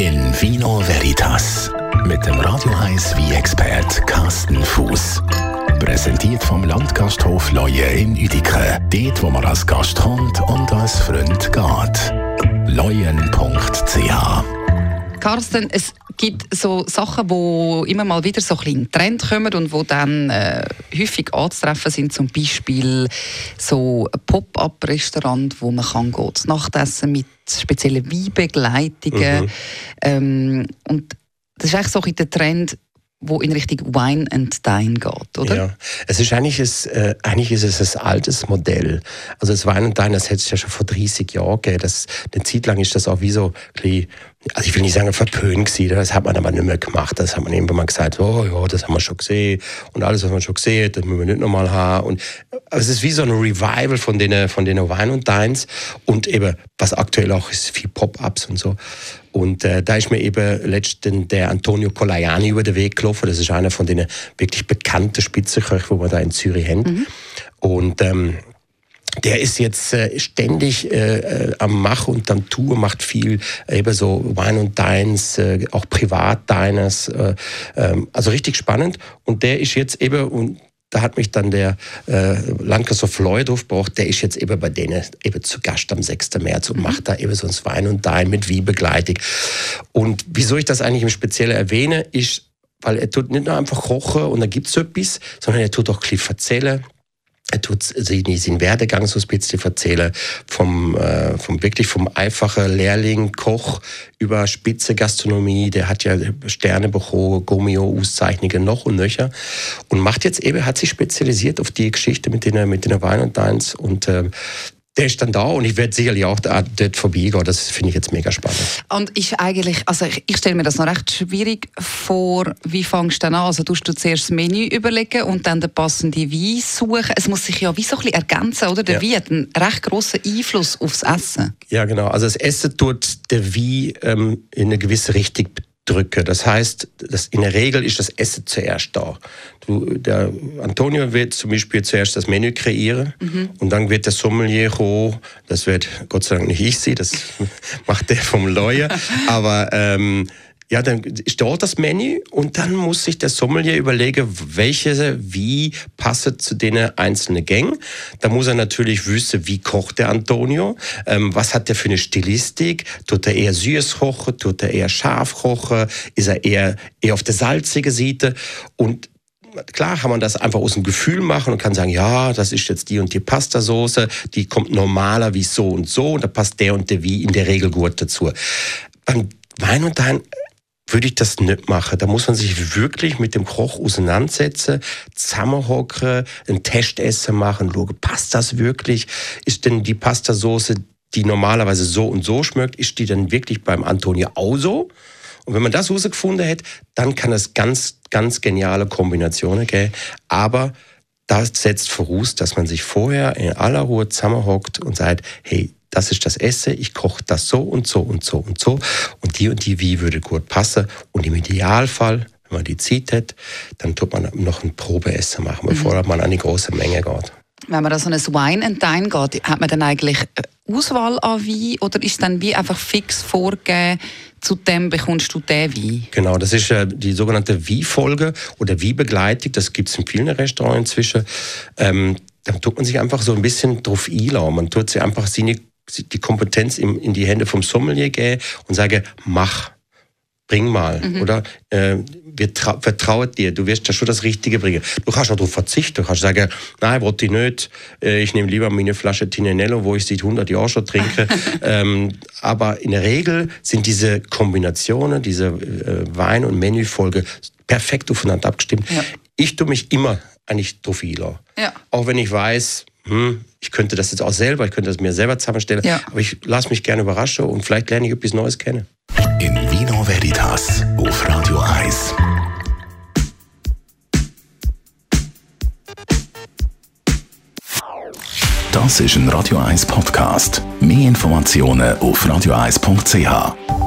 In Vino Veritas mit dem Radio 1 wie expert Carsten Fuß. Präsentiert vom Landgasthof Leue in Uedike. Dort, wo man als Gast kommt und als Freund geht. leuen.ch Carsten, es gibt so Sachen, wo immer mal wieder so ein bisschen in Trend kommen und wo dann äh, häufig anzutreffen sind, zum Beispiel so Pop-up-Restaurant, wo man kann gehen, das Nachtessen mit speziellen Weinbegleitungen. Mhm. Ähm, und das ist eigentlich so ein der Trend, wo in Richtung Wine and Dine geht, oder? Ja, es ist eigentlich, ein, äh, eigentlich ist es ein altes Modell. Also das Wine and Dine, das hätte es ja schon vor 30 Jahren gegeben. Das, eine Zeit lang ist das auch wie so ein also ich will nicht sagen verpönt gewesen, das hat man aber nicht mehr gemacht. Das hat man irgendwann mal gesagt, oh ja, das haben wir schon gesehen und alles, was man schon gesehen hat, das müssen wir nicht nochmal haben. Und es ist wie so ein Revival von den, von den Wine und Dines und eben, was aktuell auch ist, viel Pop-Ups und so. Und äh, da ist mir eben letztens der Antonio Colaiani über den Weg gelaufen. Das ist einer von den wirklich bekannten Spitzenköchen, die wir da in Zürich haben. Mhm. Und ähm, der ist jetzt äh, ständig äh, äh, am Mach und am Tour, macht viel äh, eben so Wine und Dines, äh, auch Privat-Diners, äh, ähm, also richtig spannend. Und der ist jetzt eben, und da hat mich dann der äh, Landkreis Leudorf braucht, der ist jetzt eben bei denen eben zu Gast am 6. März und mhm. macht da eben so ein Wein und Dine mit wie begleitig. Und wieso ich das eigentlich im Speziellen erwähne, ist, weil er tut nicht nur einfach kochen und da gibt's so etwas, sondern er tut auch bisschen erzählen er tut seinen Werdegang so bisschen erzählen, vom, äh, vom wirklich vom einfachen Lehrling, Koch über spitze Gastronomie, der hat ja Sterne bekommen, Gomio-Auszeichnungen noch und nöcher. Und macht jetzt eben, hat sich spezialisiert auf die Geschichte mit den, mit den Wein und Deins. Und äh, der ist dann da und ich werde sicherlich auch dort vorbeigehen. Das finde ich jetzt mega spannend. Und ist eigentlich, also ich, ich stelle mir das noch recht schwierig vor, wie fängst du dann an? Also tust du zuerst das Menü überlegen und dann den passenden Wein suchen. Es muss sich ja wie so ein bisschen ergänzen, oder? Der ja. Wein hat einen recht grossen Einfluss aufs Essen. Ja, genau. Also das Essen tut der Wein ähm, in eine gewisse Richtung drücke. Das heißt, das, in der Regel ist das Essen zuerst da. Du, der Antonio wird zum Beispiel zuerst das Menü kreieren mhm. und dann wird der Sommelier kommen. Das wird Gott sei Dank nicht ich sie, das macht der vom Lawyer. Aber ähm, ja, dann steht das Menü und dann muss sich der Sommelier überlegen, welche wie passen zu den einzelnen Gängen. Da muss er natürlich wissen, wie kocht der Antonio, ähm, was hat der für eine Stilistik, tut er eher süß kochen, tut er eher scharf kochen, ist er eher, eher auf der salzigen Seite und klar kann man das einfach aus dem Gefühl machen und kann sagen, ja, das ist jetzt die und die Pastasoße, die kommt normaler wie so und so und da passt der und der wie in der Regel gut dazu. Beim Wein und Dein würde ich das nicht machen. Da muss man sich wirklich mit dem Koch auseinandersetzen, zusammenhocken, ein Testessen machen, schauen, passt das wirklich? Ist denn die Pastasoße, die normalerweise so und so schmeckt, ist die dann wirklich beim Antonio auch so? Und wenn man das herausgefunden hat, dann kann es ganz, ganz geniale Kombinationen geben. Aber das setzt voraus, dass man sich vorher in aller Ruhe zusammenhockt und sagt, hey, das ist das Essen, ich koche das so und so und so und so und die und die wie würde gut passen und im Idealfall, wenn man die Zeit hat, dann tut man noch ein Probeessen machen, bevor mhm. man an die große Menge geht. Wenn man da so ein Wine and Dine geht, hat man dann eigentlich Auswahl an Wein oder ist dann wie einfach fix vorgegeben, zu dem bekommst du den Wein? Genau, das ist äh, die sogenannte Wie-Folge oder Wie-Begleitung. Das gibt es in vielen Restaurants inzwischen. Ähm, da tut man sich einfach so ein bisschen drauf einladen. Man tut sich einfach seine die Kompetenz in, in die Hände vom Sommelier geben und sage, mach, bring mal, mhm. oder? Äh, wir vertrauen dir, du wirst ja schon das Richtige bringen. Du kannst auch darauf verzichten, du kannst sagen, nein, wollte ich nicht, äh, ich nehme lieber meine Flasche Tinenello, wo ich seit 100 Jahren schon trinke. ähm, aber in der Regel sind diese Kombinationen, diese äh, Wein- und Menüfolge perfekt aufeinander abgestimmt. Ja. Ich tue mich immer eigentlich drauf ja. Auch wenn ich weiß, hm, ich könnte das jetzt auch selber, ich könnte das mir selber zusammenstellen, ja. aber ich lasse mich gerne überraschen und vielleicht lerne ich etwas Neues kennen. In Vino Veritas auf Radio 1. Das ist ein Radio 1 Podcast. Mehr Informationen auf radio1.ch.